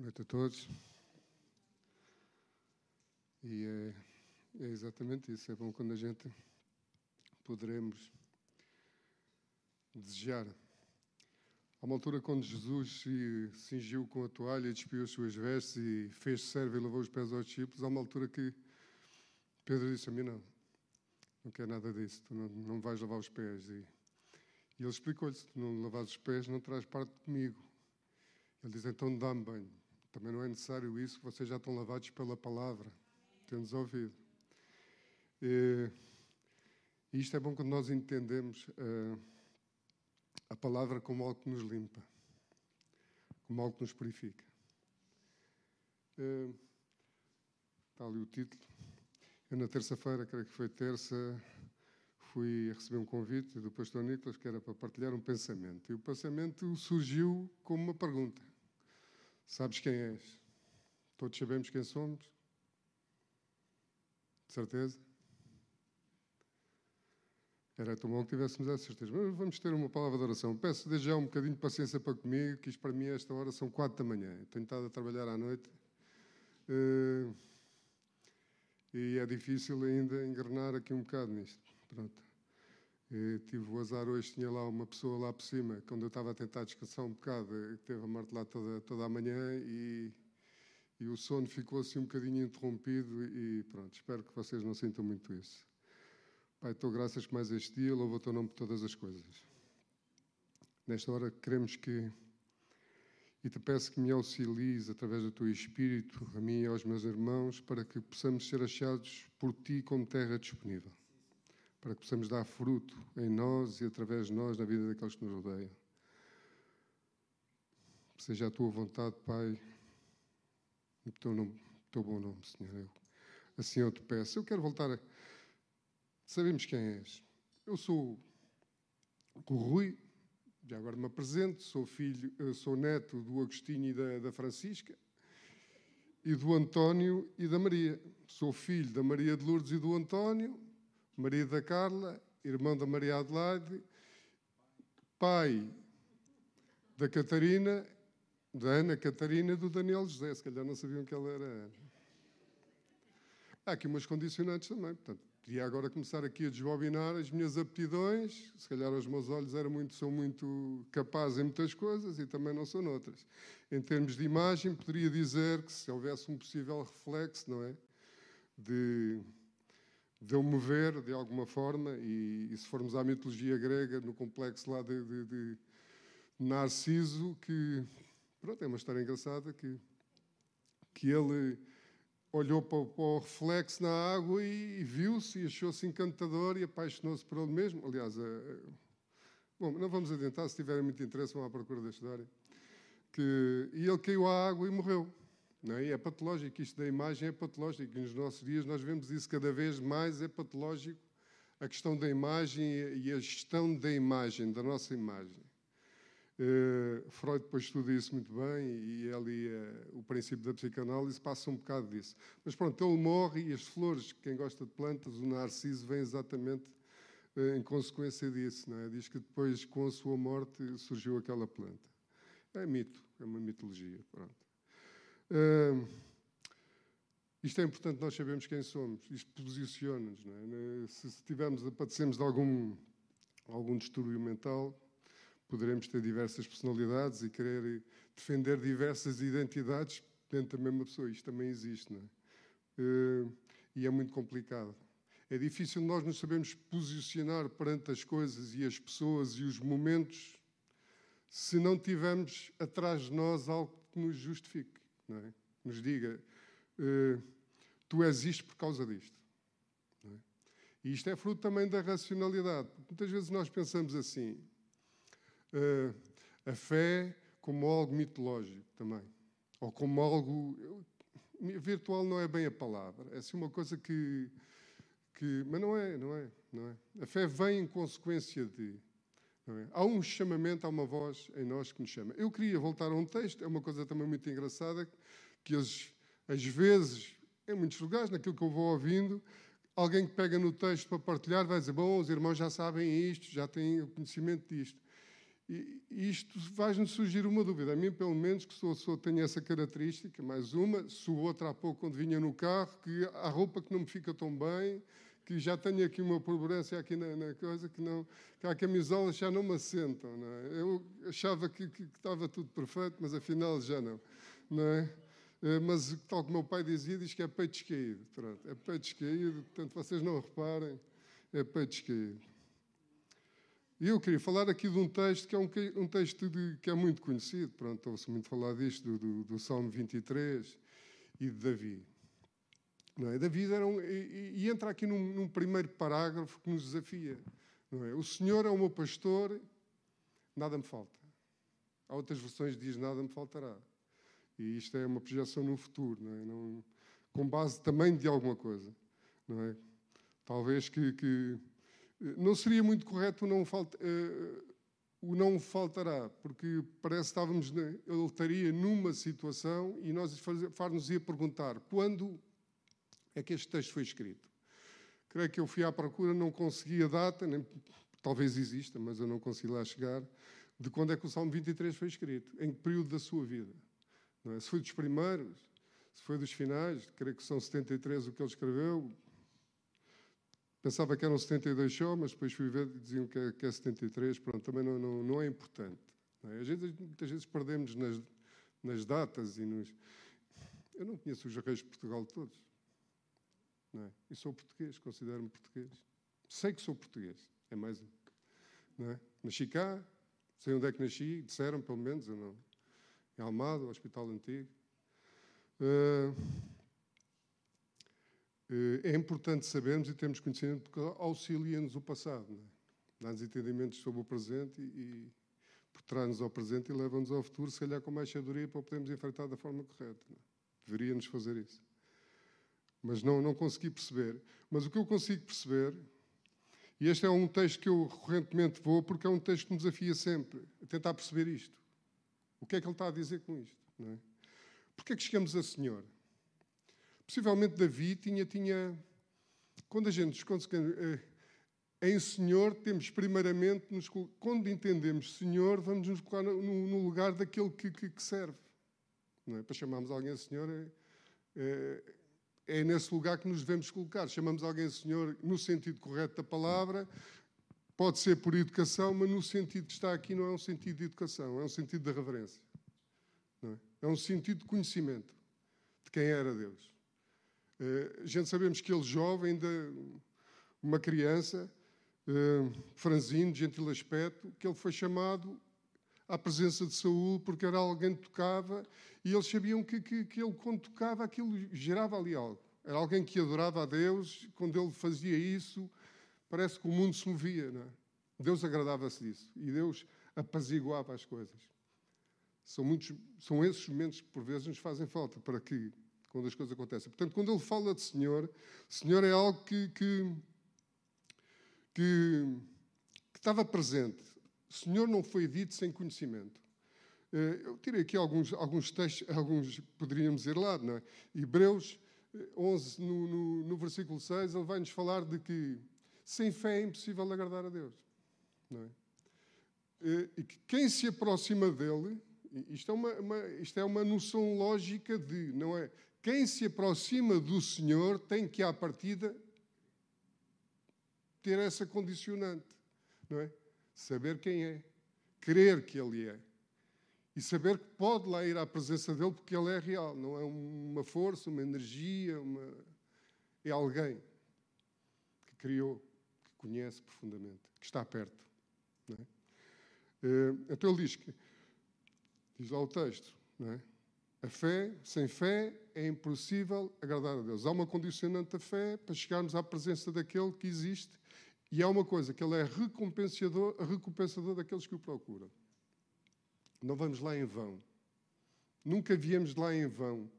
Boa noite a todos. E é, é, exatamente isso. É bom quando a gente poderemos desejar. Há uma altura quando Jesus se cingiu com a toalha, despiu as suas vestes e fez serve e lavou os pés aos discípulos, há uma altura que Pedro disse a mim, não, não quer nada disso, tu não, não vais lavar os pés. E, e ele explicou-lhe, se tu não lavares os pés, não traz parte comigo. Ele diz, então dá-me banho. Também não é necessário isso, vocês já estão lavados pela palavra, tendo ouvido. E, isto é bom quando nós entendemos uh, a palavra como algo que nos limpa, como algo que nos purifica. Uh, está ali o título. Eu, na terça-feira, creio que foi terça, fui receber um convite do pastor Nicolas, que era para partilhar um pensamento. E o pensamento surgiu como uma pergunta. Sabes quem és? Todos sabemos quem somos? De certeza? Era tão bom que tivéssemos essa certeza. Mas vamos ter uma palavra de oração. Peço desde já um bocadinho de paciência para comigo, que isto para mim, esta hora, são quatro da manhã. tenho estado a trabalhar à noite. Uh, e é difícil ainda engrenar aqui um bocado nisto. Pronto. E tive o azar hoje, tinha lá uma pessoa lá por cima, quando eu estava a tentar descansar um bocado, teve a martelar toda, toda a manhã e, e o sono ficou assim um bocadinho interrompido e pronto, espero que vocês não sintam muito isso. Pai, estou graças por mais este dia, louvo o teu nome por todas as coisas. Nesta hora queremos que, e te peço que me auxilies através do teu Espírito, a mim e aos meus irmãos, para que possamos ser achados por ti como terra disponível para que possamos dar fruto em nós e através de nós na vida daqueles que nos rodeiam. Seja a tua vontade, Pai, no teu, nome, teu bom nome, Senhor. Eu, assim eu te peço. Eu quero voltar a. Sabemos quem és. Eu sou o Rui, já agora me apresento, sou filho, sou neto do Agostinho e da, da Francisca e do António e da Maria. Sou filho da Maria de Lourdes e do António marido da Carla, irmão da Maria Adelaide, pai da Catarina, da Ana Catarina e do Daniel José. Se calhar não sabiam que ela era Ana. Há aqui umas condicionantes também. Portanto, podia agora começar aqui a desbobinar as minhas aptidões. Se calhar os meus olhos eram muito, são muito capazes em muitas coisas e também não são noutras. Em termos de imagem, poderia dizer que se houvesse um possível reflexo, não é? De deu-me ver de alguma forma, e, e, se formos à mitologia grega, no complexo lá de, de, de Narciso, que pronto, é uma história engraçada que, que ele olhou para para o reflexo na água e, e viu-se e achou-se encantador e apaixonou-se por ele mesmo. Aliás, é, bom, não vamos adiantar, se tiverem muito interesse, vão à procura da história. Que, e ele caiu à água e morreu. Não é? é patológico, isto da imagem é patológico. E nos nossos dias nós vemos isso cada vez mais, é patológico a questão da imagem e a gestão da imagem, da nossa imagem. Uh, Freud depois estuda isso muito bem e ali uh, o princípio da psicanálise passa um bocado disso. Mas pronto, ele morre e as flores, quem gosta de plantas, o narciso vem exatamente uh, em consequência disso. É? Diz que depois, com a sua morte, surgiu aquela planta. É mito, é uma mitologia. Pronto. Uh, isto é importante, nós sabemos quem somos, isto posiciona-nos. É? Se, se tivermos, padecemos de algum, algum distúrbio mental, poderemos ter diversas personalidades e querer defender diversas identidades dentro da mesma pessoa. Isto também existe, não é? Uh, e é muito complicado. É difícil nós nos sabermos posicionar perante as coisas e as pessoas e os momentos se não tivermos atrás de nós algo que nos justifique é? nos diga: uh, tu és isto por causa disto. É? E isto é fruto também da racionalidade. Muitas vezes nós pensamos assim: uh, a fé como algo mitológico também, ou como algo. Virtual não é bem a palavra, é assim uma coisa que. que mas não é, não é, não é. A fé vem em consequência de. É? Há um chamamento, há uma voz em nós que nos chama. Eu queria voltar a um texto, é uma coisa também muito engraçada, que às, às vezes, em muitos lugares, naquilo que eu vou ouvindo, alguém que pega no texto para partilhar vai dizer: Bom, os irmãos já sabem isto, já têm o conhecimento disto. E isto faz-nos surgir uma dúvida. A mim, pelo menos, que sou, sou, tenho essa característica, mais uma, sou outra há pouco quando vinha no carro, que há roupa que não me fica tão bem, que já tenho aqui uma protuberância aqui na, na, coisa, que, não, que há camisolas já não me assentam. Não é? Eu achava que, que, que, estava tudo perfeito, mas afinal já não. não é? Eh, mas, tal como meu pai dizia, diz que é peito descaído. Pronto, é peito descaído, portanto, vocês não reparem, é peito descaído. E eu queria falar aqui de um texto que é um, um texto de, que é muito conhecido, pronto, ouve-se muito falar disto, do, do, do, Salmo 23 e de Davi. Não é? Davi era um, e, e, entra aqui num, num, primeiro parágrafo que nos desafia. Não é? O Senhor é o meu pastor, nada me falta. Há outras versões que diz nada me faltará. E isto é uma projeção no futuro, não é? Não, com base também de alguma coisa. Não é? Talvez que, que não seria muito correto o não, falta, uh, o não faltará, porque parece que estávamos, ele estaria numa situação e nós far-nos ia perguntar quando é que este texto foi escrito. Creio que eu fui à procura, não consegui a data, nem, talvez exista, mas eu não consegui lá chegar, de quando é que o Salmo 23 foi escrito, em que período da sua vida. É? Se foi dos primeiros, se foi dos finais, creio que são 73 o que ele escreveu, Pensava que eram 72 só, mas depois fui ver e diziam que é, que é 73. Pronto, também não, não, não é importante. Não é? Vezes, muitas vezes perdemos nas, nas datas e nos. Eu não conheço os reis de Portugal todos. Não é? E sou português, considero-me português. Sei que sou português. É mais. Não é? Nasci cá, sei onde é que nasci, disseram pelo menos, eu não. Em Almada, Hospital Antigo. Uh, é importante sabermos e termos conhecimento porque auxilia-nos o passado, é? dá-nos entendimentos sobre o presente e, e traz-nos ao presente e leva-nos ao futuro, se calhar com mais sabedoria para o podermos enfrentar da forma correta. É? Deveria-nos fazer isso. Mas não, não consegui perceber. Mas o que eu consigo perceber, e este é um texto que eu recorrentemente vou, porque é um texto que me desafia sempre a tentar perceber isto. O que é que ele está a dizer com isto? Não é? Porquê é que chegamos a Senhor? Possivelmente Davi tinha, tinha quando a gente eh, em Senhor, temos primeiramente, nos, quando entendemos Senhor, vamos nos colocar no, no lugar daquele que, que, que, serve. É? Para chamarmos alguém Senhor, é, é, é, nesse lugar que nos devemos colocar. Chamamos alguém Senhor no sentido correto da palavra, pode ser por educação, mas no sentido que está aqui não é um sentido de educação, é um sentido de reverência. É? é um sentido de conhecimento de quem era Deus. Uh, a gente sabemos que ele, jovem, ainda uma criança, uh, franzino, gentil aspecto, que ele foi chamado à presença de Saul porque era alguém que tocava e eles sabiam que, que, que ele, quando tocava, aquilo gerava ali algo. Era alguém que adorava a Deus, quando ele fazia isso, parece que o mundo se movia. Não é? Deus agradava-se disso e Deus apaziguava as coisas. São, muitos, são esses momentos que por vezes nos fazem falta para que quando as coisas acontecem. Portanto, quando ele fala de Senhor, Senhor é algo que, que, que, que estava presente. Senhor não foi dito sem conhecimento. Eh, eu tirei aqui alguns, alguns textos, alguns poderíamos ir lá, não é? Hebreus 11, eh, no, no, no versículo 6, ele vai-nos falar de que sem fé é impossível agradar a Deus. Não é? Eh, e que quem se aproxima dele, isto é uma, uma, isto é uma noção lógica de, não é? Quem se aproxima do Senhor tem que, à partida, ter essa condicionante, não é? Saber quem é, crer que Ele é e saber que pode lá ir à presença dele porque Ele é real, não é uma força, uma energia, uma... é alguém que criou, que conhece profundamente, que está perto. Não é? Eh, então ele diz que, diz lá o texto, não é? A fé, sem fé, é impossível agradar a Deus. Há uma condicionante da fé para chegarmos à presença daquele que existe e há uma coisa, que ele é recompensador, recompensador daqueles que o procuram. Não vamos lá em vão. Nunca viemos lá em vão.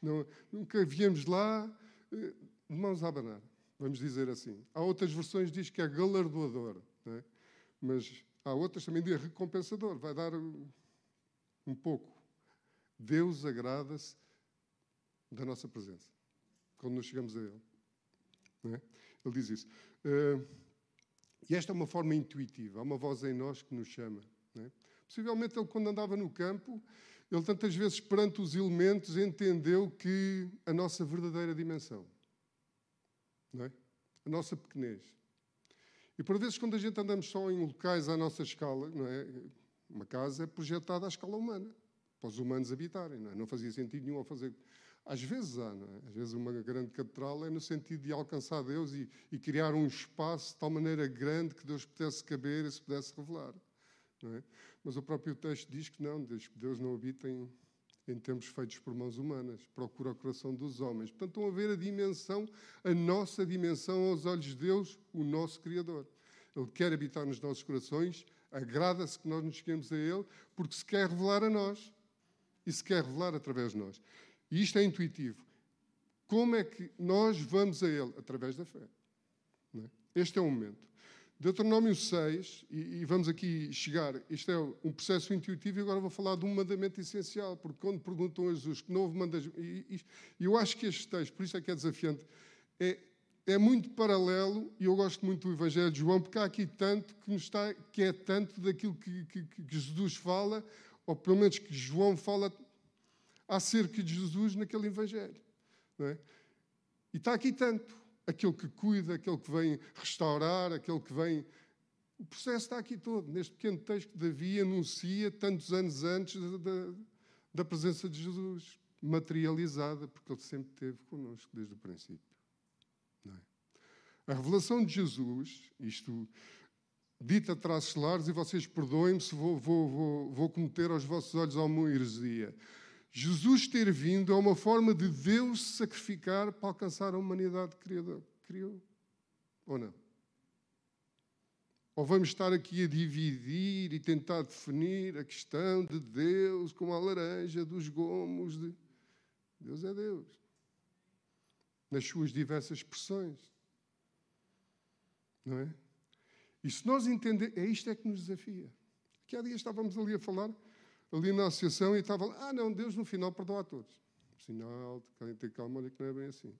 Não, nunca viemos lá eh, de mãos a abanar, vamos dizer assim. Há outras versões que diz que é galardoador, é? mas há outras também diz recompensador, vai dar um pouco. Deus agrada-se da nossa presença, quando nos chegamos a Ele. É? Ele diz isso. Uh, e esta é uma forma intuitiva, há uma voz em nós que nos chama. É? Possivelmente ele, quando andava no campo, ele tantas vezes perante os elementos entendeu que a nossa verdadeira dimensão, é? a nossa pequenez. E por vezes, quando a gente andamos só em locais à nossa escala, é? uma casa é projetada à escala humana, para os humanos habitarem. Não, é? não fazia sentido nenhum fazer. Às vezes há, não é? Às vezes uma grande catedral é no sentido de alcançar Deus e, e criar um espaço de tal maneira grande que Deus pudesse caber e se pudesse revelar. É? Mas o próprio texto diz que não, diz que Deus não habita em, em tempos feitos por mãos humanas, procura o coração dos homens. Portanto, estão a ver a dimensão, a nossa dimensão aos olhos de Deus, o nosso Criador. Ele quer habitar nos nossos corações, agrada-se que nós nos cheguemos a Ele, porque se quer revelar a nós e se quer revelar através de nós. E isto é intuitivo. Como é que nós vamos a Ele? Através da fé. É? Este é o momento. Deuteronômio 6, e, e, vamos aqui chegar, isto é um processo intuitivo, e agora vou falar de um mandamento essencial, porque quando perguntam a Jesus que novo mandamento, e, e eu acho que este texto, por isso é que é desafiante, é, é muito paralelo, e eu gosto muito do Evangelho de João, porque há aqui tanto que, nos está, que é tanto daquilo que, que, que Jesus fala, ou pelo menos que João fala acerca de Jesus naquele Evangelho. É? E está aqui tanto aquele que cuida, aquele que vem restaurar, aquele que vem. O processo está aqui todo, neste pequeno texto que Davi anuncia tantos anos antes da, da presença de Jesus, materializada, porque ele sempre esteve connosco desde o princípio. É? A revelação de Jesus, isto dita a traços e vocês perdoem-me se vou, vou, vou, vou cometer aos vossos olhos alguma heresia. Jesus ter vindo é uma forma de Deus se sacrificar para alcançar a humanidade que criou. Ou não? Ou vamos estar aqui a dividir e tentar definir a questão de Deus como a laranja dos gomos? De... Deus é Deus. Nas suas diversas expressões. Não é? E se nós entendermos, é isto é que nos desafia. Que há dias estávamos ali a falar ali na associação e estava lá, ah, não, Deus no final perdoa a todos. Sinal, tem que ter calma, olha que não é bem assim.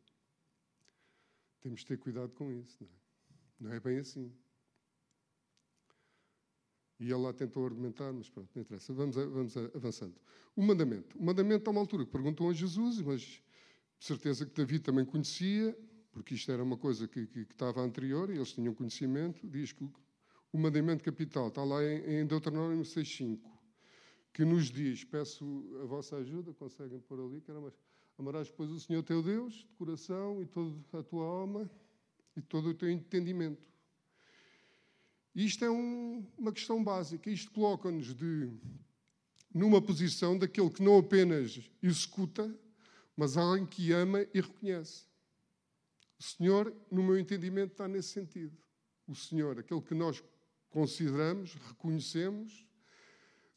Temos de ter cuidado com isso, não é? Não é bem assim. E ele lá tentou argumentar, mas pronto, não interessa. Vamos, vamos avançando. O mandamento. O mandamento, a uma altura, que perguntam a Jesus, mas de certeza que Davi também conhecia, porque isto era uma coisa que, que, que estava anterior e eles tinham conhecimento, diz que o, o mandamento capital está lá em, em Deuteronômio 6,5 que nos diz: Peço a vossa ajuda, conseguem pôr ali, que era mais. Amarás, pois, o Senhor teu Deus, de coração e toda a tua alma e todo o teu entendimento. Isto é um, uma questão básica. Isto coloca-nos numa posição daquele que não apenas executa, mas alguém que ama e reconhece. O Senhor, no meu entendimento, está nesse sentido. O Senhor, aquele que nós consideramos, reconhecemos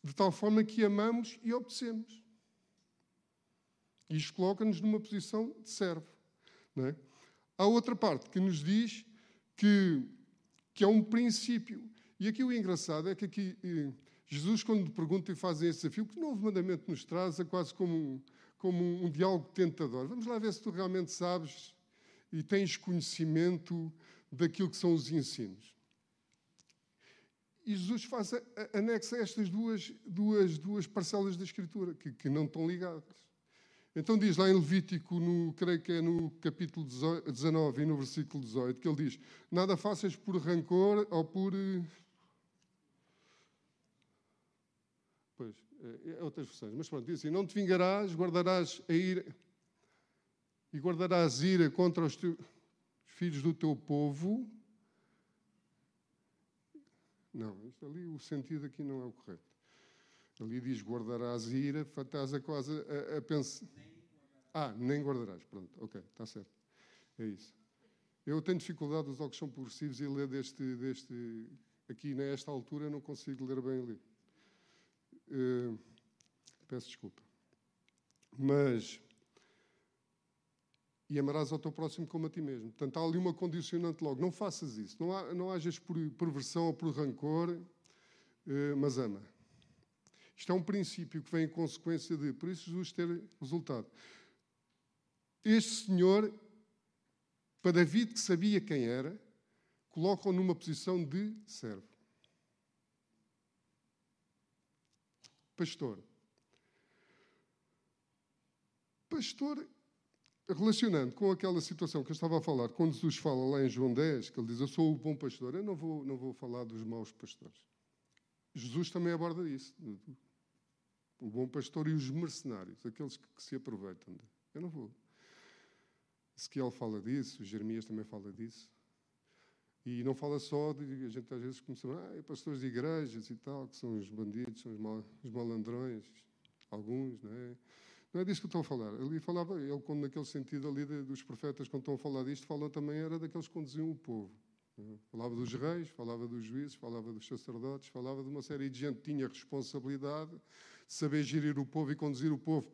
de tal forma que amamos e obedecemos. Isto coloca-nos numa posição de servo. É? Há outra parte que nos diz que, que é um princípio. E aqui o engraçado é que aqui, eh, Jesus, quando pergunta e faz esse desafio, que novo mandamento nos traz, é quase como um, como um diálogo tentador. Vamos lá ver se tu realmente sabes e tens conhecimento daquilo que são os ensinos. E Jesus faz anexa estas duas, duas, duas parcelas da Escritura, que, que não estão ligadas. Então diz lá em Levítico, no, creio que é no capítulo 19 e no versículo 18, que ele diz: Nada faças por rancor ou por. Eh, pois, é, é outras versões, mas pronto, diz assim: Não te vingarás, guardarás a ira e guardarás ira contra os teus filhos do teu povo não, ali, o sentido aqui não é o correto. Ali diz guardarás ira, estás a quase a, a pensar. Ah, nem guardarás. Pronto, ok, está certo. É isso. Eu tenho dificuldade, os olhos são progressivos, e ler deste, deste. Aqui, nesta altura, não consigo ler bem ali. Uh, peço desculpa. Mas e amarás ao teu próximo como a ti mesmo. Portanto, há ali uma condicionante logo. Não faças isso. Não, há, não hajas por perversão ou por rancor, eh, mas ama. Isto é um princípio que vem em consequência de, por isso Jesus ter resultado. Este senhor, para David, que sabia quem era, coloca-o numa posição de servo. pastor. Pastor, relacionando com aquela situação que eu estava a falar, quando Jesus fala lá em João 10, que ele diz: Eu sou o bom pastor, eu não vou, não vou falar dos maus pastores. Jesus também aborda isso. O bom pastor e os mercenários, aqueles que, que se aproveitam. Eu não vou. Ezequiel fala disso, Jeremias também fala disso. E não fala só de. A gente às vezes começa a ah, é pastores de igrejas e tal, que são os bandidos, são os, mal, os malandrões, alguns, não é? Não é disso que estou a falar. Ali falava, ele, quando naquele sentido ali dos profetas, quando estão a falar disto, fala também era daqueles que conduziam o povo. É? Falava dos reis, falava dos juízes, falava dos sacerdotes, falava de uma série de gente que tinha responsabilidade de saber gerir o povo e conduzir o povo.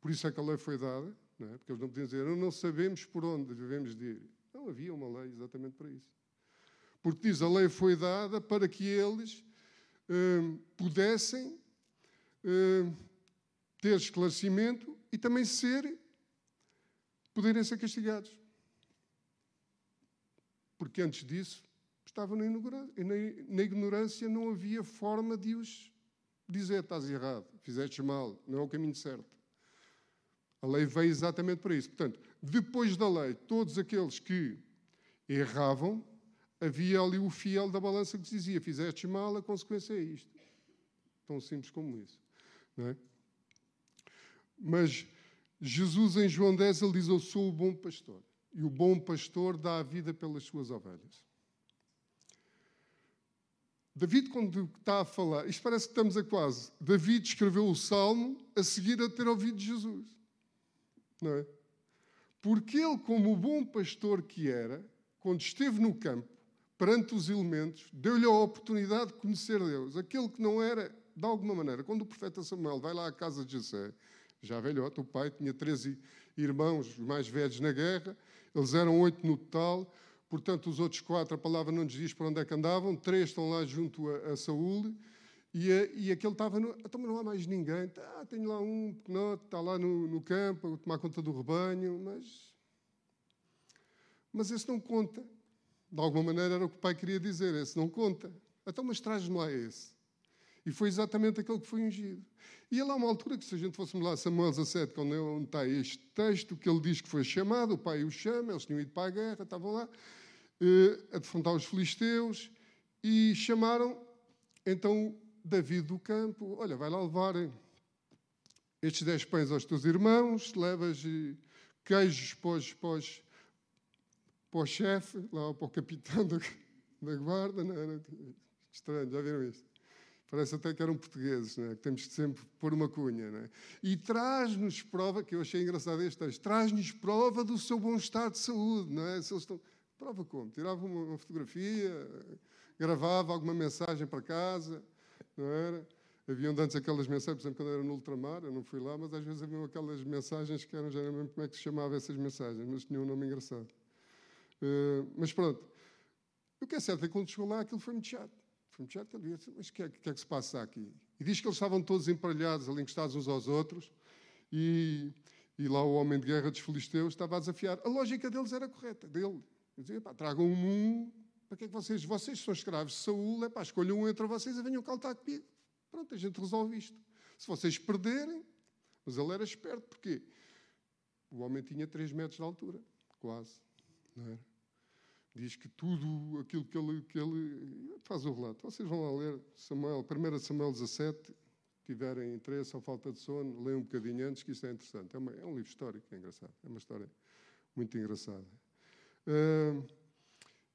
Por isso é que a lei foi dada, não é? porque eles não podiam dizer, não sabemos por onde devemos de ir. Não havia uma lei exatamente para isso. Porque diz, a lei foi dada para que eles hum, pudessem hum, ter esclarecimento e também ser, poderem ser castigados. Porque antes disso estavam na ignorância, não havia forma de os dizer estás errado, fizeste mal, não é o caminho certo. A lei veio exatamente para isso. Portanto, depois da lei, todos aqueles que erravam havia ali o fiel da balança que dizia: fizeste mal, a consequência é isto. Tão simples como isso. Não é? Mas Jesus, em João 10, ele diz: Eu sou o bom pastor. E o bom pastor dá a vida pelas suas ovelhas. David, quando está a falar, isto parece que estamos a quase. David escreveu o salmo a seguir a ter ouvido Jesus. Não é? Porque ele, como o bom pastor que era, quando esteve no campo, perante os elementos, deu-lhe a oportunidade de conhecer Deus. Aquele que não era, de alguma maneira, quando o profeta Samuel vai lá à casa de José, já velhote, o pai tinha 13 irmãos mais velhos na guerra, eles eram oito no total, portanto, os outros quatro, a palavra não nos diz para onde é que andavam, três estão lá junto a, a Saúl, e, e aquele estava, no, então não há mais ninguém, ah, tenho lá um pequenote, está lá no, no campo, a tomar conta do rebanho, mas, mas esse não conta. De alguma maneira era o que o pai queria dizer, esse não conta. Então, mas traz-me lá esse. E foi exatamente aquele que foi ungido. E ele há uma altura que, se a gente fôssemos lá, Samuel 17, quando é onde está este texto, que ele diz que foi chamado, o pai o chama, eles tinham ido para a guerra, estavam lá, eh, a defrontar os filisteus, e chamaram então David do campo: Olha, vai lá levar estes dez pães aos teus irmãos, levas eh, queijos para para para o chefe, lá para o capitão da, da guarda, não era estranho, já viram isto? Parece até que eram portugueses, é? que temos que sempre pôr uma cunha. É? E traz-nos prova, que eu achei engraçado este texto, traz-nos prova do seu bom estado de saúde. Não é? Se eles estão... Prova como? Tirava uma, uma fotografia, gravava alguma mensagem para casa, não era? Haviam antes aquelas mensagens, por exemplo, quando era no ultramar, eu não fui lá, mas às vezes haviam aquelas mensagens que eram, já não lembro como é que se chamava essas mensagens, mas tinham um nome engraçado. Uh, mas pronto. O que é certo é que quando chegou lá, aquilo foi muito chato. Foi muito chato. Ele disse, mas o que, é, que é que se passa aqui? E diz que eles estavam todos emparelhados, ali encostados uns aos outros, e, e lá o homem de guerra dos filisteus estava a desafiar. A lógica deles era correta, dele. Dizia, pá, tragam um, para que é que vocês, vocês são escravos de Saúl, é pá, escolham um entre vocês e venham caltar comigo. Pronto, a gente resolve isto. Se vocês perderem, mas ele era esperto, porquê? O homem tinha 3 metros de altura, quase, não era? Diz que tudo aquilo que ele, que ele faz o relato. Vocês vão lá ler Samuel, 1 Samuel 17, tiverem interesse ou falta de sono, leiam um bocadinho antes, que isto é interessante. É, uma, é um livro histórico, é engraçado. É uma história muito engraçada. Uh,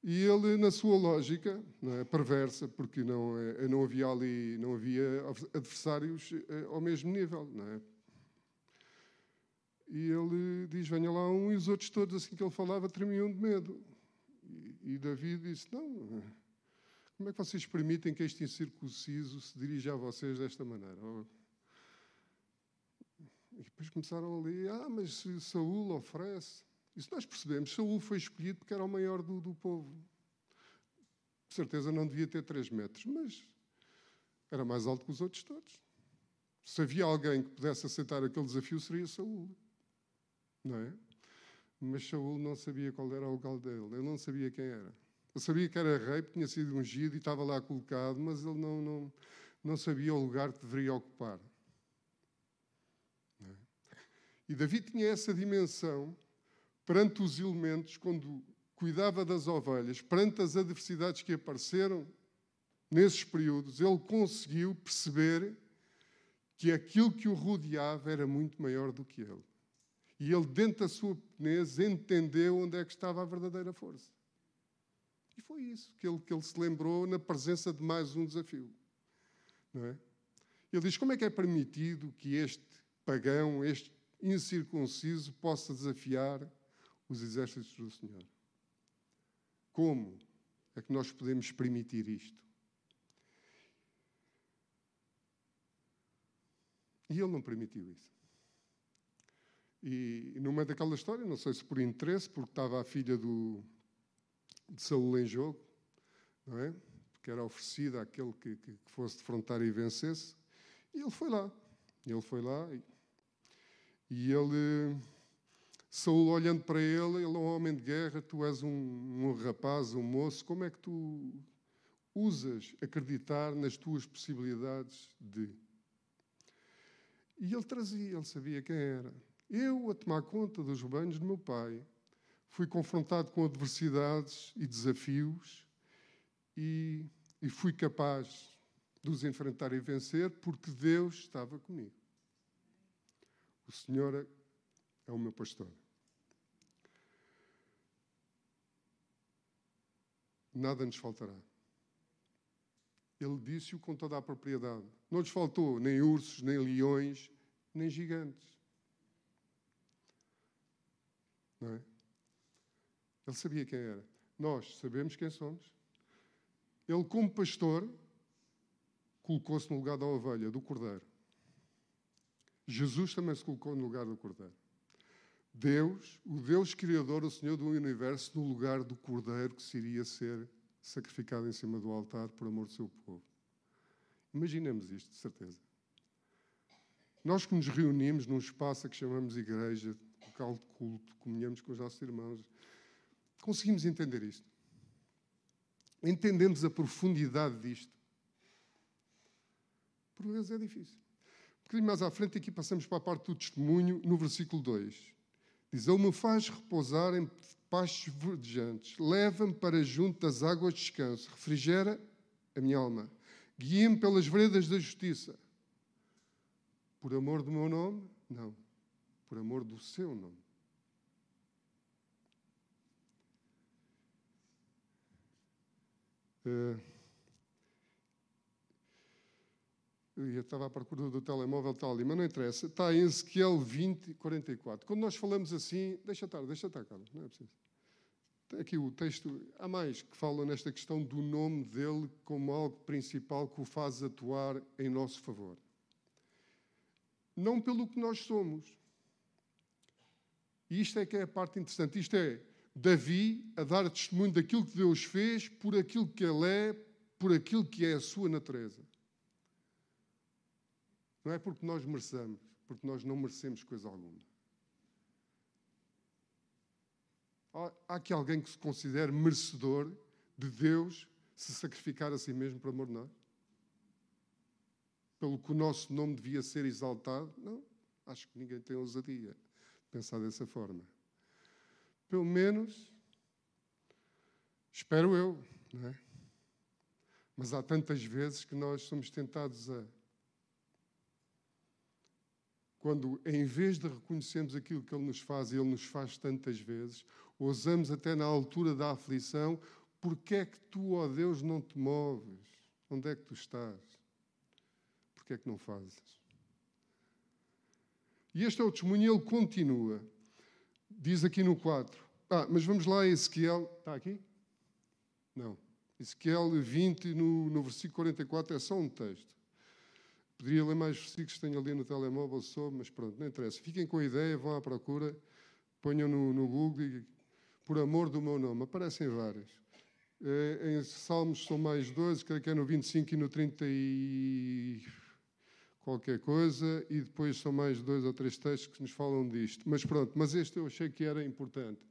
e ele, na sua lógica, não é, perversa, porque não, é, não havia ali, não havia adversários eh, ao mesmo nível, não é? E ele diz: venha lá um, e os outros todos, assim que ele falava, tremiam de medo. E, Davi disse: Não, como é que vocês permitem que este incircunciso se dirija a vocês desta maneira? E depois começaram ali: Ah, mas se Saul oferece. Isso nós percebemos. Saul foi escolhido porque era o maior do, do povo. De certeza não devia ter três metros, mas era mais alto que os outros todos. Se havia alguém que pudesse aceitar aquele desafio, seria Saul. Não é? Mas Saul não sabia qual era o lugar dele, ele não sabia quem era. Ele sabia que era rei, porque tinha sido ungido e estava lá colocado, mas ele não, não, não sabia o lugar que deveria ocupar. É? E Davi tinha essa dimensão perante os elementos, quando cuidava das ovelhas, perante as adversidades que apareceram nesses períodos, ele conseguiu perceber que aquilo que o rodeava era muito maior do que ele. E ele, dentro da sua pequenez, entendeu onde é que estava a verdadeira força. E foi isso que ele, que ele se lembrou na presença de mais um desafio. Não é? Ele diz: como é que é permitido que este pagão, este incircunciso, possa desafiar os exércitos do Senhor? Como é que nós podemos permitir isto? E ele não permitiu isso. E no meio daquela história, não sei se por interesse, porque estava a filha do, de Saúl em jogo, não é? Porque era oferecida àquele que, que, que fosse defrontar e vencesse. E ele foi lá. Ele foi lá e, e ele, Saúl olhando para ele, ele é um homem de guerra, tu és um, um rapaz, um moço, como é que tu usas acreditar nas tuas possibilidades de. E ele trazia, ele sabia quem era. Eu, a tomar conta dos rebanhos do meu pai, fui confrontado com adversidades e desafios e, e fui capaz de os enfrentar e vencer porque Deus estava comigo. O Senhor é, o meu pastor. Nada nos faltará. Ele disse-o com toda a propriedade. Não nos faltou nem ursos, nem leões, nem gigantes. Não é? Ele sabia quem era. Nós sabemos quem somos. Ele, como pastor, colocou-se no lugar da ovelha, do cordeiro. Jesus também se colocou no lugar do cordeiro. Deus, o Deus Criador, o Senhor do universo, no lugar do cordeiro que se iria ser sacrificado em cima do altar por amor do seu povo. Imaginemos isto, de certeza. Nós que nos reunimos num espaço a que chamamos igreja, local de culto, comunhamos com os nossos irmãos, conseguimos entender isto. Entendemos a profundidade disto. Por vezes é difícil. Um bocadinho mais à frente, aqui passamos para a parte do testemunho, no versículo 2. Diz: Ele me faz repousar em pastos verdejantes, leva-me para junto das águas de descanso, refrigera a minha alma, guia-me pelas veredas da justiça por amor do meu nome? Não. Por amor do seu nome. Uh, eu estava à procura do telemóvel, está ali, mas não interessa. Está em Ezequiel 20, 44. Quando nós falamos assim, deixa estar, deixa estar, Carlos, não é preciso. Tem aqui o texto, há mais que fala nesta questão do nome dele como algo principal que o faz atuar em nosso favor não pelo que nós somos. E isto é que é a parte interessante. Isto é Davi a dar testemunho daquilo que Deus fez, por aquilo que ele é, por aquilo que é a sua natureza. Não é porque nós mereçamos, porque nós não merecemos coisa alguma. Há aqui alguém que se considere merecedor de Deus se sacrificar a si mesmo por amor de nós? pelo que o nosso nome devia ser exaltado? Não, acho que ninguém tem ousadia pensar dessa forma. Pelo menos, espero eu, não é? Mas há tantas vezes que nós somos tentados a. Quando, em vez de reconhecermos aquilo que Ele nos faz, e Ele nos faz tantas vezes, ousamos até na altura da aflição, porque é que tu, ó Deus, não te moves? Onde é que tu estás? porque é que não fazes? E este é o testemunho, ele continua. Diz aqui no 4. Ah, mas vamos lá a Ezequiel. Está aqui? Não. Ezequiel 20, no, no versículo 44, é só um texto. Poderia ler mais versículos tenho ali no telemóvel sobre, mas pronto, não interessa. Fiquem com a ideia, vão à procura, ponham no, no Google e por amor do meu nome. Aparecem várias. É, em Salmos são mais dois, creio que é no 25 e no 30 e qualquer coisa, e depois são mais dois ou três textos que nos falam disto. Mas pronto, mas este eu achei que era importante.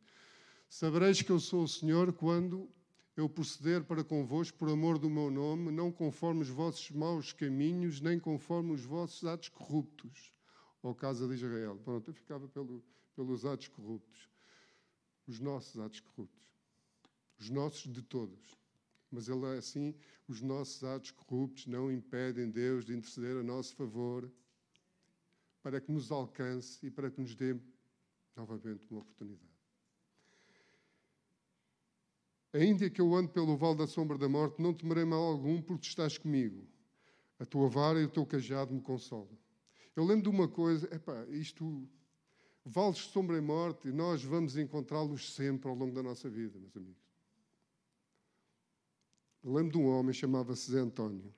Sabereis que eu sou o Senhor quando eu proceder para convosco por amor do meu nome, não conforme os vossos maus caminhos, nem conforme os vossos atos corruptos. Ó casa de Israel. Pronto, eu ficava pelo, pelos atos corruptos. Os nossos atos corruptos. Os nossos de todos. Mas ele assim: os nossos atos corruptos não impedem Deus de interceder a nosso favor para que nos alcance e para que nos dê novamente uma oportunidade. Ainda que eu ande pelo vale da sombra da morte, não temerei mal algum, porque estás comigo. A tua vara e o teu cajado me consolam. Eu lembro de uma coisa, epá, isto, vales de sombra e morte, nós vamos encontrá-los sempre ao longo da nossa vida, meus amigos. Lembro de um homem, chamava-se Zé António,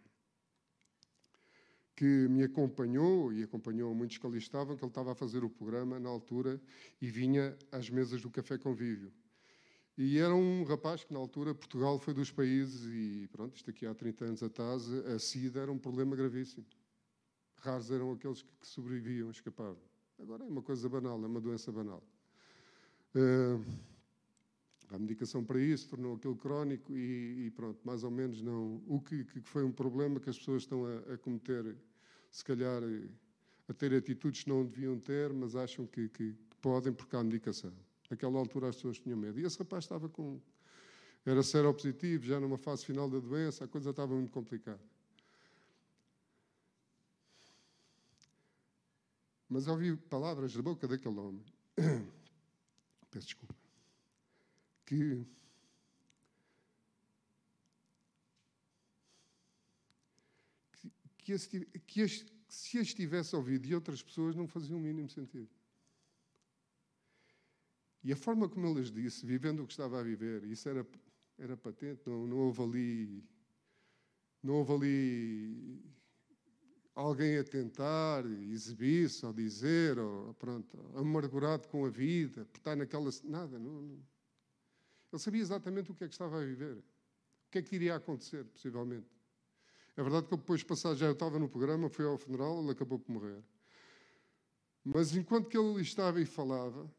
que me acompanhou, e acompanhou muitos que ali estavam, que ele estava a fazer o programa na altura, e vinha às mesas do Café Convívio. E era um rapaz que, na altura, Portugal foi dos países, e pronto, isto aqui há 30 anos atrás, a SIDA era um problema gravíssimo. Raros eram aqueles que sobreviviam, escapavam. Agora é uma coisa banal, é uma doença banal. Uh, há medicação para isso, tornou aquilo crónico e, e, pronto, mais ou menos não. O que, que, foi um problema que as pessoas estão a, a cometer, se calhar, a ter atitudes que não deviam ter, mas acham que, que podem porque há medicação. Naquela altura as pessoas tinham medo. E esse rapaz estava com. Era seropositivo, já numa fase final da doença, a coisa estava muito complicada. Mas ouvi palavras da boca daquele homem. Peço desculpa. Que. Que, que, que se as tivesse ouvido de outras pessoas não fazia o mínimo sentido. E a forma como ele lhes disse, vivendo o que estava a viver, isso era, era patente, não, não houve ali. Não houve ali alguém a tentar exibir-se ou dizer, ou pronto, amargurado com a vida, por estar naquela. Nada. Não, não. Ele sabia exatamente o que é que estava a viver, o que é que iria acontecer, possivelmente. É verdade que depois de passar, já eu estava no programa, fui ao funeral, ele acabou por morrer. Mas enquanto que ele estava e falava,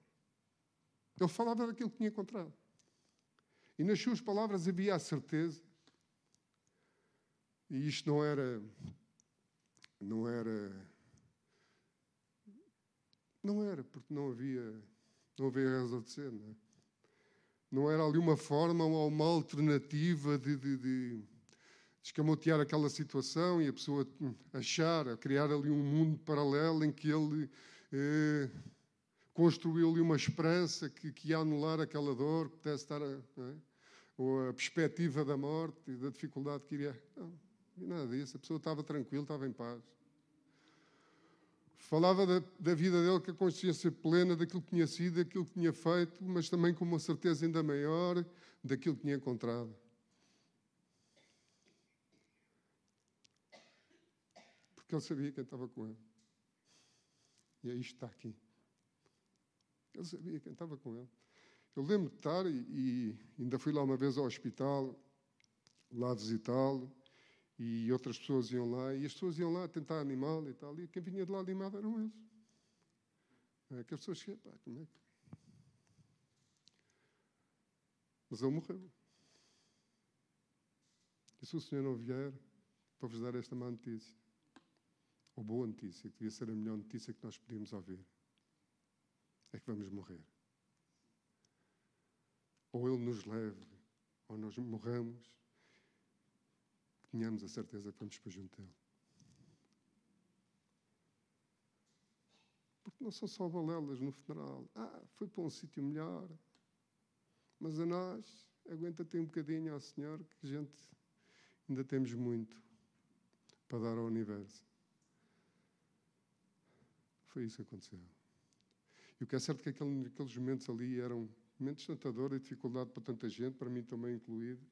ele falava daquilo que tinha encontrado. E nas suas palavras havia a certeza, e isto não era. Não era. Não era, porque não havia. Não havia razão de ser, não é? Não era ali uma forma ou uma alternativa de, de, de escamotear aquela situação e a pessoa achar, criar ali um mundo paralelo em que ele. Eh, construiu-lhe uma esperança que, que ia anular aquela dor, que pudesse estar, a, é? ou a perspectiva da morte e da dificuldade que iria. Não, nada disso. A pessoa estava tranquila, estava em paz. Falava da, da vida dele com a consciência plena daquilo que tinha sido, daquilo que tinha feito, mas também com uma certeza ainda maior daquilo que tinha encontrado. Porque ele sabia quem estava com ele. E é isto que está aqui. Ele sabia quem estava com ele. Eu lembro de estar e, e ainda fui lá uma vez ao hospital, lá visitá-lo, e outras pessoas iam lá, e as pessoas iam lá tentar animá-lo e tal, e quem vinha de lá animado eram eles. É que as pessoas chegam, pá, como é que. Mas ele morreu. E se o Senhor não vier para vos dar esta má notícia, ou boa notícia, que devia ser a melhor notícia que nós podíamos ouvir, é que vamos morrer. Ou Ele nos leve, ou nós morramos, que tenhamos a certeza que vamos para junto dEle. Porque não são só balelas no funeral. Ah, foi para um sítio melhor. Mas a nós, aguenta ter um bocadinho ao Senhor, que gente ainda temos muito para dar ao universo. Foi isso que aconteceu. E o que é certo é que aquele, aqueles momentos ali eram momentos tentadores e dificuldade para tanta gente, para mim também incluído.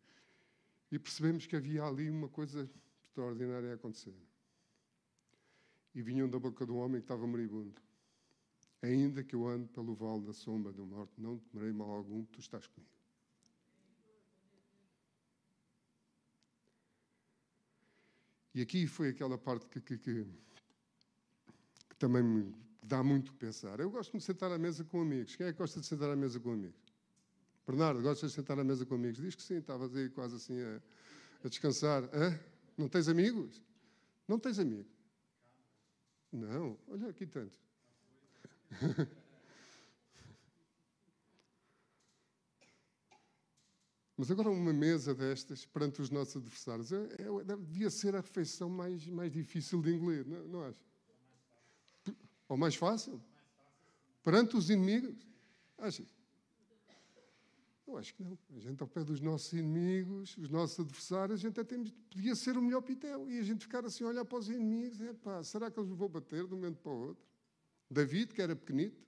E percebemos que havia ali uma coisa extraordinária a acontecer. E vinham da boca do homem que estava moribundo. Ainda que eu ande pelo vale da sombra da morte, não temerei mal algum, tu estás comigo. E aqui foi aquela parte que, que, que, que também me dá muito pensar. Eu gosto de sentar à mesa com amigos. Quem é que gosta de sentar à mesa com amigos? Bernardo, gostas de sentar à mesa com amigos? Diz que sim, estavas aí quase assim a, a descansar. Hã? Não tens amigos? Não tens amigos? Não, olha aqui tantos. Mas agora uma mesa destas, perante os nossos adversários, é, é, devia ser a refeição mais, mais difícil de engolir, não, não acha? Ou mais fácil? Perante os inimigos? Acha? Eu acho que não. A gente, ao pé dos nossos inimigos, os nossos adversários, a gente até podia ser o melhor pitel. E a gente ficar assim olhar para os inimigos, é pá, será que eles vão bater de um momento para o outro? David, que era pequenito,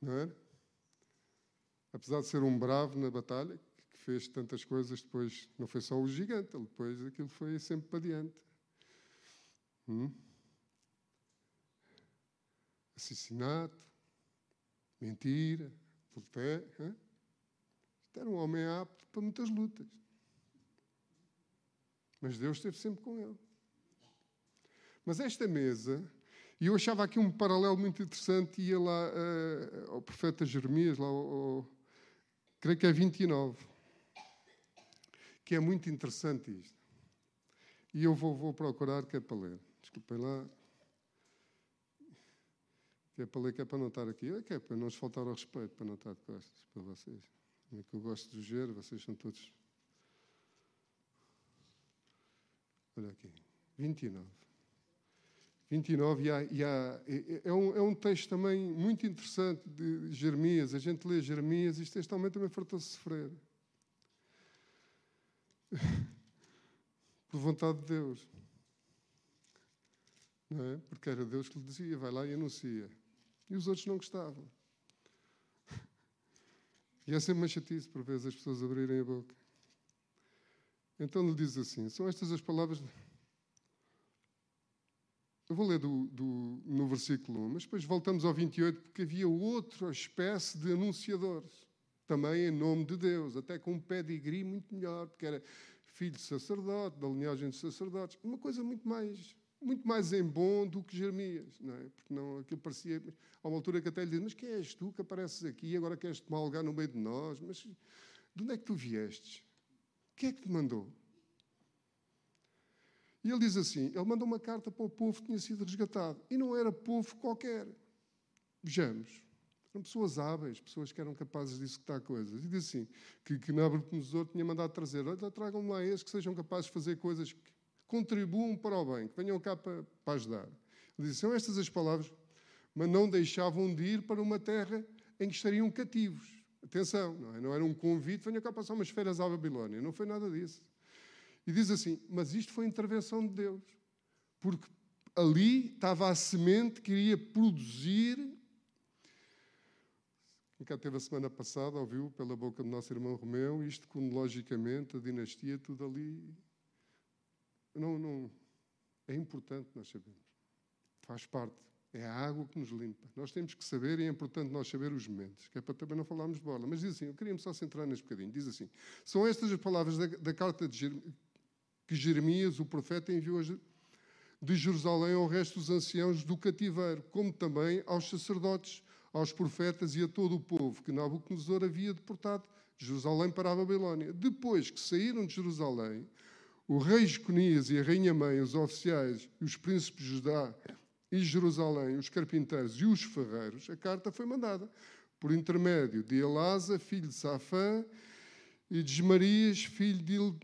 não era? Apesar de ser um bravo na batalha, que fez tantas coisas, depois não foi só o gigante, depois aquilo foi sempre para diante. Hum? Assassinato, mentira, adultério. Era um homem apto para muitas lutas. Mas Deus esteve sempre com ele. Mas esta mesa, e eu achava aqui um paralelo muito interessante, ia lá uh, ao profeta Jeremias, lá ao, ao, creio que é 29, que é muito interessante isto. E eu vou, vou procurar, que é para ler. Desculpem lá. Que é para ler, que é para não estar aqui. É que é para não nos faltar ao respeito, para não estar de costas para vocês. É que eu gosto de ver, vocês são todos. Olha aqui, 29. 29, e, há, e há, é, um, é um texto também muito interessante de Jeremias. A gente lê Jeremias e este texto também também fartou-se sofrer. Por vontade de Deus. Não é? Porque era Deus que lhe dizia: vai lá e anuncia. E os outros não gostavam. E é sempre uma chatice, por vezes, as pessoas abrirem a boca. Então ele diz assim: são estas as palavras. Eu vou ler do, do, no versículo 1, mas depois voltamos ao 28, porque havia outra espécie de anunciadores, também em nome de Deus, até com um pedigree muito melhor, porque era filho de sacerdote, da linhagem de sacerdotes, uma coisa muito mais muito mais em bom do que Jeremias, não é? Porque não, aquilo parecia. Há uma altura que até lhe diz: Mas quem és tu que apareces aqui e agora queres tomar lugar no meio de nós? Mas de onde é que tu viestes? Quem é que te mandou? E ele diz assim: Ele mandou uma carta para o povo que tinha sido resgatado. E não era povo qualquer. Vejamos. Eram pessoas hábeis, pessoas que eram capazes de executar coisas. E diz assim: que, que Nabucodonosor tinha mandado trazer: Olha, tragam lá esses que sejam capazes de fazer coisas que contribuam para o bem, que venham cá para, para ajudar. Ele diz, são estas as palavras, mas não deixavam de ir para uma terra em que estariam cativos. Atenção, não, é? não era um convite, venham cá passar umas férias à Babilónia, não foi nada disso. E diz assim, mas isto foi intervenção de Deus, porque ali estava a semente que iria produzir quem cá teve a semana passada ouviu pela boca do nosso irmão Romeu isto cronologicamente, a dinastia, tudo ali não, não, é importante nós sabermos. Faz parte. É a água que nos limpa. Nós temos que saber e é importante nós saber os momentos, que é para também não falarmos de bola. Mas diz assim, eu queria-me só centrar neste bocadinho. Diz assim, são estas as palavras da, da carta de que Jeremias, o profeta, enviou de Jerusalém ao resto dos anciãos do cativeiro, como também aos sacerdotes, aos profetas e a todo o povo que Nabucodonosor havia deportado de Jerusalém para a Babilónia. Depois que saíram de Jerusalém, o rei Jeconias e a rainha-mãe, os oficiais e os príncipes de Judá e Jerusalém, os carpinteiros e os ferreiros, a carta foi mandada por intermédio de Elasa, filho de Safã, e de Esmarias, filho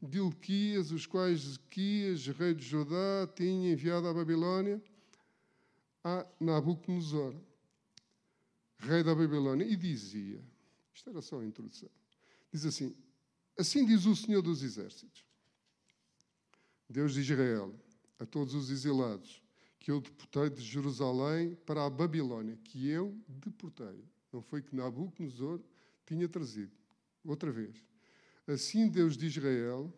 de Ilquias, os quais Zequias, rei de Judá, tinha enviado à Babilónia a Nabucodonosor, rei da Babilónia, e dizia, isto era só a introdução, diz assim, assim diz o Senhor dos Exércitos, Deus de Israel, a todos os exilados, que eu deportei de Jerusalém para a Babilónia, que eu deportei. Não foi que Nabucodonosor tinha trazido. Outra vez. Assim Deus de Israel,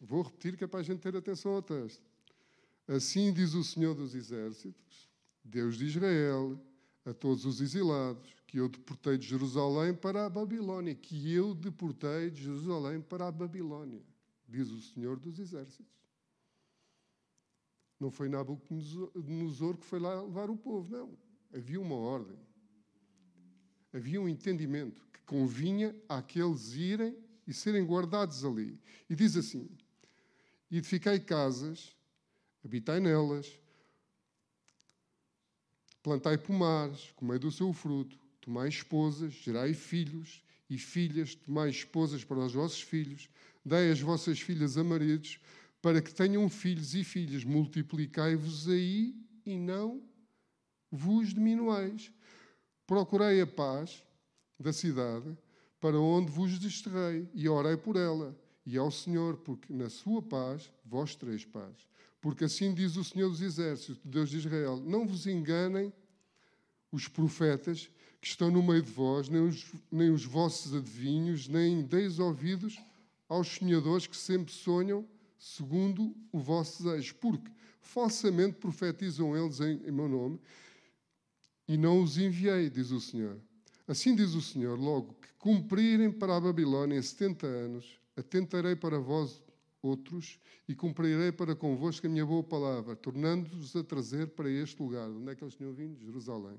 vou repetir que é para a gente ter atenção ao texto. Assim diz o Senhor dos Exércitos, Deus de Israel, a todos os exilados, que eu deportei de Jerusalém para a Babilónia, que eu deportei de Jerusalém para a Babilónia diz o Senhor dos Exércitos. Não foi Nabucodonosor que foi lá levar o povo, não. Havia uma ordem. havia um entendimento que convinha àqueles irem e serem guardados ali. E diz assim: Edificai casas, habitai nelas, plantai pomares, comei do seu fruto, tomai esposas, gerai filhos e filhas, tomai esposas para os vossos filhos, dai as vossas filhas a maridos, para que tenham filhos e filhas, multiplicai-vos aí e não vos diminuais. Procurei a paz da cidade para onde vos desterrei e orei por ela e ao Senhor, porque na sua paz vós tereis paz. Porque assim diz o Senhor dos Exércitos, Deus de Israel: Não vos enganem os profetas que estão no meio de vós, nem os, nem os vossos adivinhos, nem deis ouvidos aos sonhadores que sempre sonham segundo o vosso desejo, porque falsamente profetizam eles em, em meu nome e não os enviei, diz o Senhor. Assim diz o Senhor: logo que cumprirem para a Babilônia setenta anos, atentarei para vós outros e cumprirei para convosco a minha boa palavra, tornando-vos a trazer para este lugar. Onde é que eles tinham vindo? Jerusalém.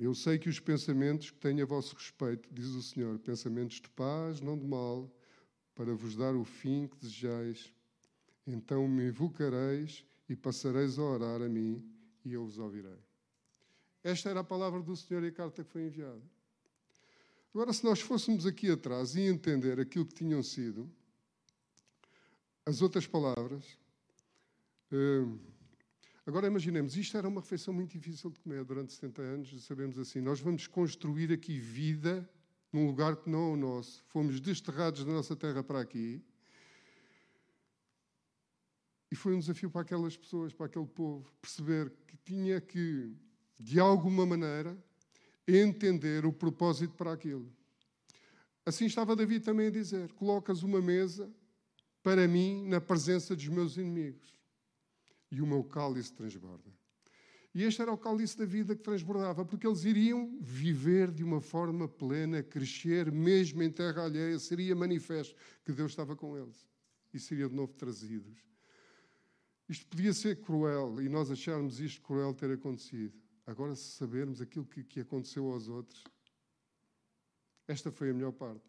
Eu sei que os pensamentos que tenho a vosso respeito, diz o Senhor, pensamentos de paz, não de mal, para vos dar o fim que desejais. Então me invocareis e passareis a orar a mim e eu vos ouvirei. Esta era a palavra do Senhor e a carta que foi enviada. Agora, se nós fôssemos aqui atrás e entender aquilo que tinham sido as outras palavras, hum, agora imaginemos, isto era uma refeição muito difícil de comer durante 70 anos, sabemos assim, nós vamos construir aqui vida num lugar que não é o nosso, fomos desterrados da nossa terra para aqui, e foi um desafio para aquelas pessoas, para aquele povo, perceber que tinha que, de alguma maneira, entender o propósito para aquilo. Assim estava Davi também a dizer: Colocas uma mesa para mim na presença dos meus inimigos, e o meu cálice transborda. E este era o cálice da vida que transbordava, porque eles iriam viver de uma forma plena, crescer, mesmo em terra alheia, seria manifesto que Deus estava com eles e seria de novo trazidos. Isto podia ser cruel e nós acharmos isto cruel ter acontecido. Agora, se sabermos aquilo que, que aconteceu aos outros, esta foi a melhor parte.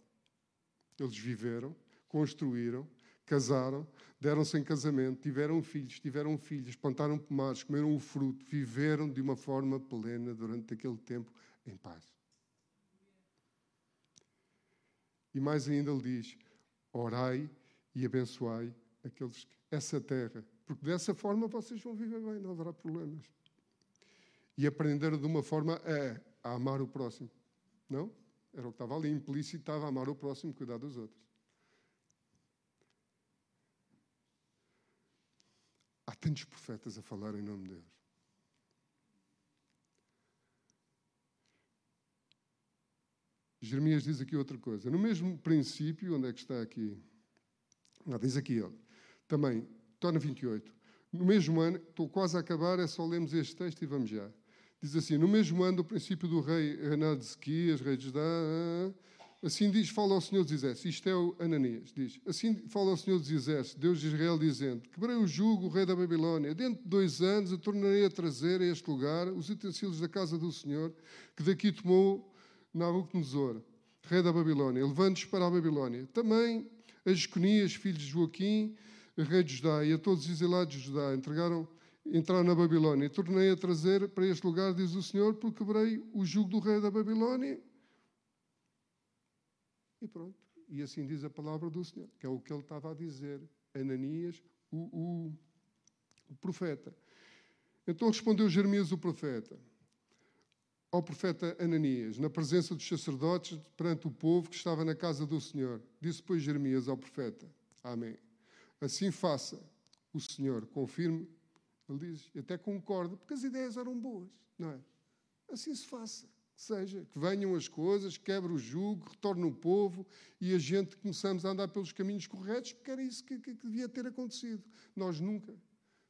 Eles viveram, construíram, casaram, deram-se em casamento, tiveram filhos, tiveram filhos, plantaram pomares, comeram o fruto, viveram de uma forma plena durante aquele tempo em paz. E mais ainda ele diz: orai e abençoai aqueles que, essa terra, porque dessa forma vocês vão viver bem, não haverá problemas. E aprender de uma forma a, a amar o próximo. Não? Era o que estava ali implícito, estava a amar o próximo, cuidar dos outros. Tantos profetas a falar em nome de Deus. Jeremias diz aqui outra coisa. No mesmo princípio, onde é que está aqui? Não, diz aqui, ó, também, torna 28. No mesmo ano, estou quase a acabar, é só lermos este texto e vamos já. Diz assim: No mesmo ano, do princípio do rei Renato de Sequias, rei de Judá, Assim diz, fala ao Senhor dos Exércitos, isto é o Ananias, diz, assim fala ao Senhor dos Exércitos, Deus de Israel, dizendo, quebrei o jugo, o rei da Babilônia, dentro de dois anos eu tornarei a trazer a este lugar os utensílios da casa do Senhor, que daqui tomou Nabucodonosor, rei da Babilônia, levando-os para a Babilônia. Também a Jeconias, filho de Joaquim, rei de Judá, e a todos os exilados de Judá, entregaram, entraram na Babilônia. E tornei a trazer para este lugar, diz o Senhor, porque quebrei o jugo do rei da Babilônia e pronto. E assim diz a palavra do Senhor, que é o que ele estava a dizer. Ananias, o, o, o profeta. Então respondeu Jeremias, o profeta, ao profeta Ananias, na presença dos sacerdotes, perante o povo que estava na casa do Senhor. Disse, pois, Jeremias ao profeta: Amém. Assim faça o Senhor, confirme. Ele diz, até concorda, porque as ideias eram boas, não é? Assim se faça seja, que venham as coisas, quebre o jugo, retorne o povo e a gente começamos a andar pelos caminhos corretos, porque era isso que, que, que devia ter acontecido. Nós nunca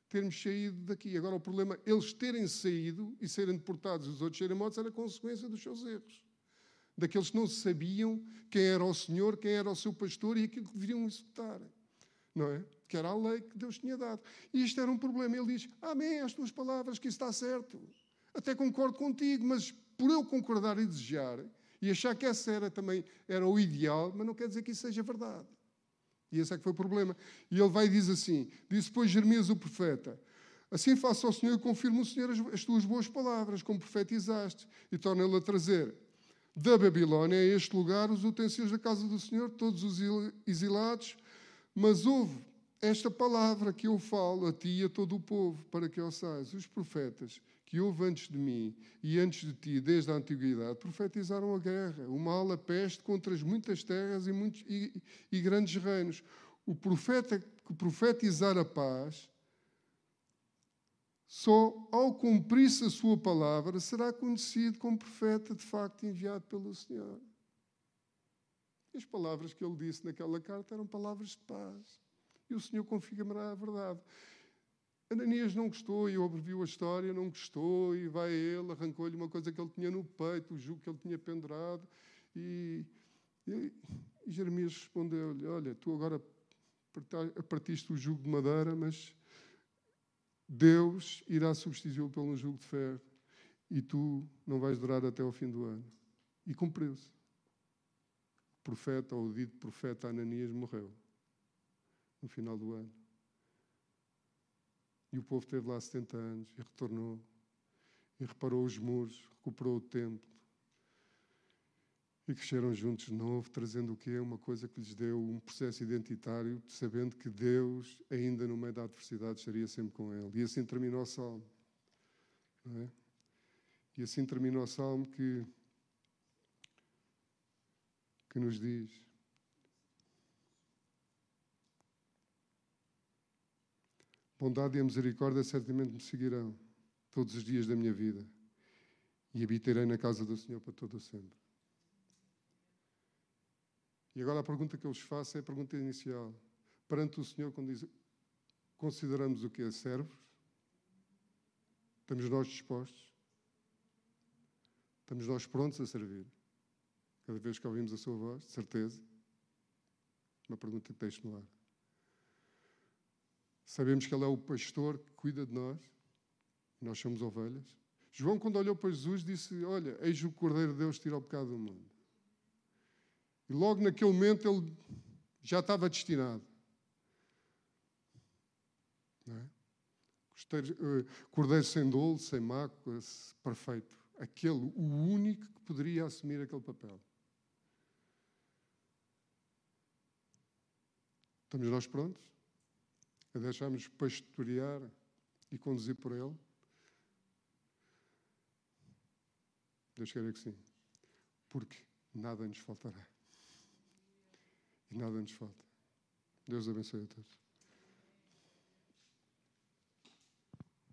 termos saído daqui. Agora, o problema, eles terem saído e serem deportados e os outros serem mortos, era consequência dos seus erros. Daqueles que não sabiam quem era o Senhor, quem era o seu pastor e aquilo que deveriam executar. Não é? Que era a lei que Deus tinha dado. E isto era um problema. Ele diz: Amém, as tuas palavras, que isso está certo. Até concordo contigo, mas por eu concordar e desejar, e achar que essa era também era o ideal, mas não quer dizer que isso seja verdade. E esse é que foi o problema. E ele vai e diz assim: disse depois Jeremias o profeta: Assim faça ao Senhor e confirma o Senhor as, as tuas boas palavras, como profetizaste, e torna ele a trazer da Babilónia a este lugar os utensílios da casa do Senhor, todos os exilados, mas houve esta palavra que eu falo a ti e a todo o povo, para que ouçais. Os profetas que houve antes de mim e antes de ti, desde a antiguidade, profetizaram a guerra, o mal, a peste contra as muitas terras e, muitos, e, e grandes reinos. O profeta que profetizar a paz, só ao cumprir-se a sua palavra será conhecido como profeta de facto enviado pelo Senhor. As palavras que ele disse naquela carta eram palavras de paz. E o Senhor confirmará a verdade. Ananias não gostou e ouviu a história, não gostou e vai a ele, arrancou-lhe uma coisa que ele tinha no peito, o jugo que ele tinha pendurado. E, e, e Jeremias respondeu-lhe: Olha, tu agora partiste o jugo de madeira, mas Deus irá substituí-lo pelo jugo de ferro e tu não vais durar até ao fim do ano. E cumpriu-se. O profeta, ou o dito profeta Ananias, morreu no final do ano. E o povo esteve lá 70 anos e retornou. E reparou os muros, recuperou o templo. E cresceram juntos de novo, trazendo o quê? Uma coisa que lhes deu um processo identitário, sabendo que Deus, ainda no meio da adversidade, estaria sempre com ele. E assim terminou o salmo. É? E assim terminou o salmo que, que nos diz: Bondade e a misericórdia certamente me seguirão todos os dias da minha vida e habitarei na casa do Senhor para todo o sempre. E agora a pergunta que eu vos faço é a pergunta inicial. Perante o Senhor, quando diz, consideramos o que é servos? Estamos nós dispostos? Estamos nós prontos a servir? Cada vez que ouvimos a sua voz, de certeza? Uma pergunta que deixo no ar. Sabemos que Ele é o pastor que cuida de nós. Nós somos ovelhas. João, quando olhou para Jesus, disse: Olha, eis o Cordeiro de Deus tira o pecado do mundo. E logo naquele momento ele já estava destinado. É? Eh, Cordeiro sem dolo, sem mácula, perfeito. Aquele, o único que poderia assumir aquele papel. Estamos nós prontos? A deixarmos pastorear e conduzir por Ele? Deus queira que sim. Porque nada nos faltará. E nada nos falta. Deus abençoe a todos.